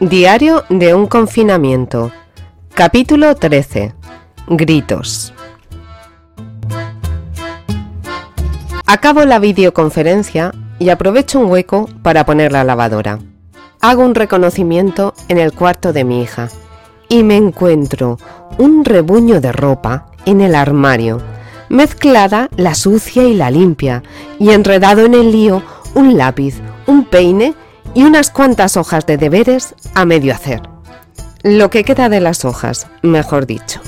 Diario de un confinamiento. Capítulo 13. Gritos. Acabo la videoconferencia y aprovecho un hueco para poner la lavadora. Hago un reconocimiento en el cuarto de mi hija y me encuentro un rebuño de ropa en el armario, mezclada la sucia y la limpia, y enredado en el lío un lápiz, un peine y unas cuantas hojas de deberes a medio hacer. Lo que queda de las hojas, mejor dicho.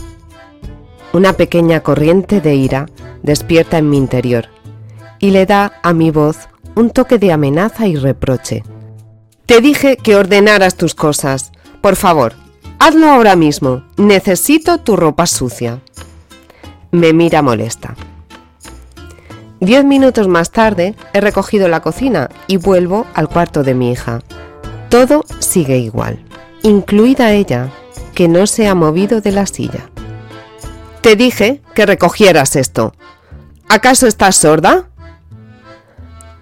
Una pequeña corriente de ira despierta en mi interior y le da a mi voz un toque de amenaza y reproche. Te dije que ordenaras tus cosas. Por favor, hazlo ahora mismo. Necesito tu ropa sucia. Me mira molesta. Diez minutos más tarde he recogido la cocina y vuelvo al cuarto de mi hija. Todo sigue igual, incluida ella, que no se ha movido de la silla. Te dije que recogieras esto. ¿Acaso estás sorda?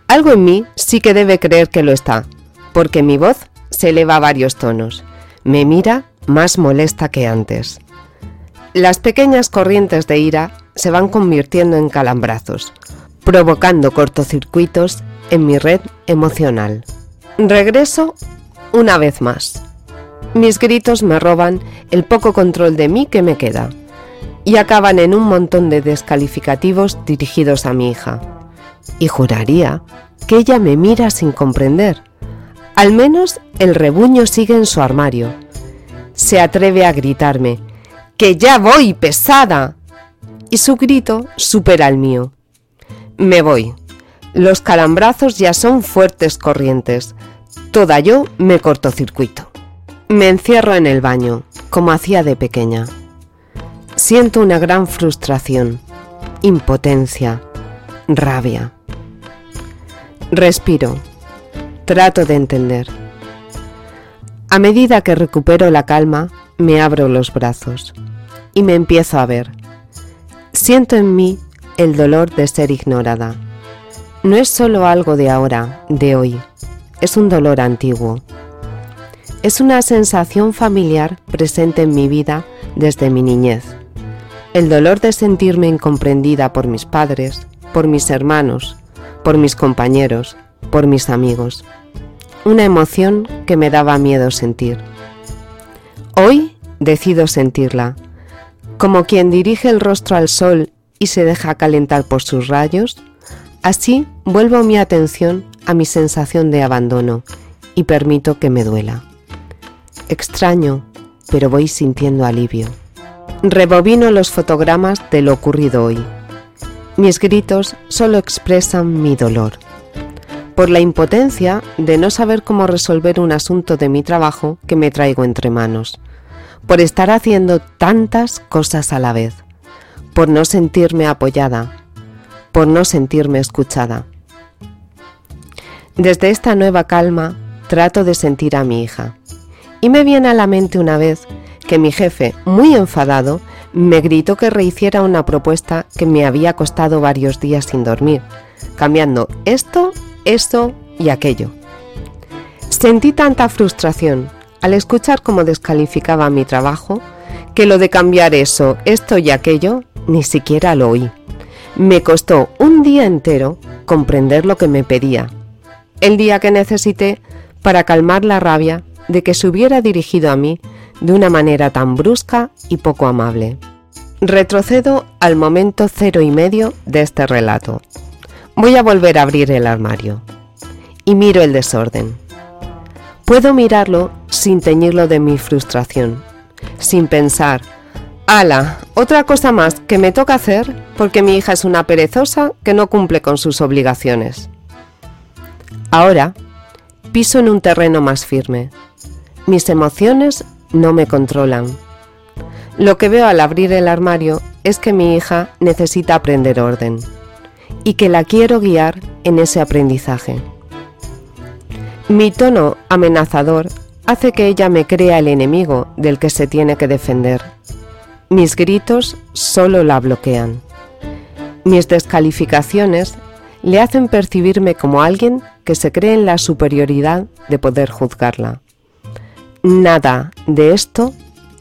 Algo en mí sí que debe creer que lo está, porque mi voz se eleva a varios tonos. Me mira más molesta que antes. Las pequeñas corrientes de ira se van convirtiendo en calambrazos, provocando cortocircuitos en mi red emocional. Regreso una vez más. Mis gritos me roban el poco control de mí que me queda y acaban en un montón de descalificativos dirigidos a mi hija. Y juraría que ella me mira sin comprender. Al menos el rebuño sigue en su armario. Se atreve a gritarme, ¡Que ya voy, pesada! Y su grito supera el mío. Me voy. Los calambrazos ya son fuertes corrientes. Toda yo me cortocircuito. Me encierro en el baño, como hacía de pequeña. Siento una gran frustración, impotencia, rabia. Respiro. Trato de entender. A medida que recupero la calma, me abro los brazos y me empiezo a ver. Siento en mí el dolor de ser ignorada. No es solo algo de ahora, de hoy, es un dolor antiguo. Es una sensación familiar presente en mi vida desde mi niñez. El dolor de sentirme incomprendida por mis padres, por mis hermanos, por mis compañeros, por mis amigos. Una emoción que me daba miedo sentir. Hoy decido sentirla, como quien dirige el rostro al sol y se deja calentar por sus rayos, así vuelvo mi atención a mi sensación de abandono y permito que me duela. Extraño, pero voy sintiendo alivio. Rebobino los fotogramas de lo ocurrido hoy. Mis gritos solo expresan mi dolor. Por la impotencia de no saber cómo resolver un asunto de mi trabajo que me traigo entre manos. Por estar haciendo tantas cosas a la vez por no sentirme apoyada, por no sentirme escuchada. Desde esta nueva calma trato de sentir a mi hija. Y me viene a la mente una vez que mi jefe, muy enfadado, me gritó que rehiciera una propuesta que me había costado varios días sin dormir, cambiando esto, esto y aquello. Sentí tanta frustración al escuchar cómo descalificaba mi trabajo que lo de cambiar eso, esto y aquello ni siquiera lo oí. Me costó un día entero comprender lo que me pedía. El día que necesité para calmar la rabia de que se hubiera dirigido a mí de una manera tan brusca y poco amable. Retrocedo al momento cero y medio de este relato. Voy a volver a abrir el armario y miro el desorden. Puedo mirarlo sin teñirlo de mi frustración, sin pensar, Ala, otra cosa más que me toca hacer porque mi hija es una perezosa que no cumple con sus obligaciones. Ahora piso en un terreno más firme. Mis emociones no me controlan. Lo que veo al abrir el armario es que mi hija necesita aprender orden y que la quiero guiar en ese aprendizaje. Mi tono amenazador hace que ella me crea el enemigo del que se tiene que defender mis gritos solo la bloquean. Mis descalificaciones le hacen percibirme como alguien que se cree en la superioridad de poder juzgarla. nada de esto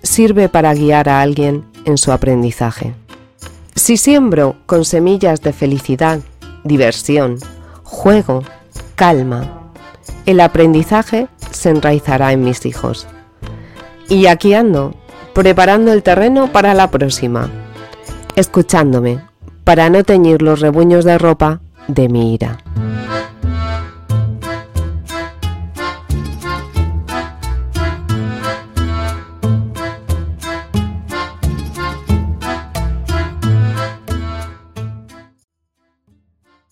sirve para guiar a alguien en su aprendizaje. Si siembro con semillas de felicidad, diversión, juego, calma, el aprendizaje se enraizará en mis hijos. Y aquí ando, preparando el terreno para la próxima, escuchándome para no teñir los rebuños de ropa de mi ira.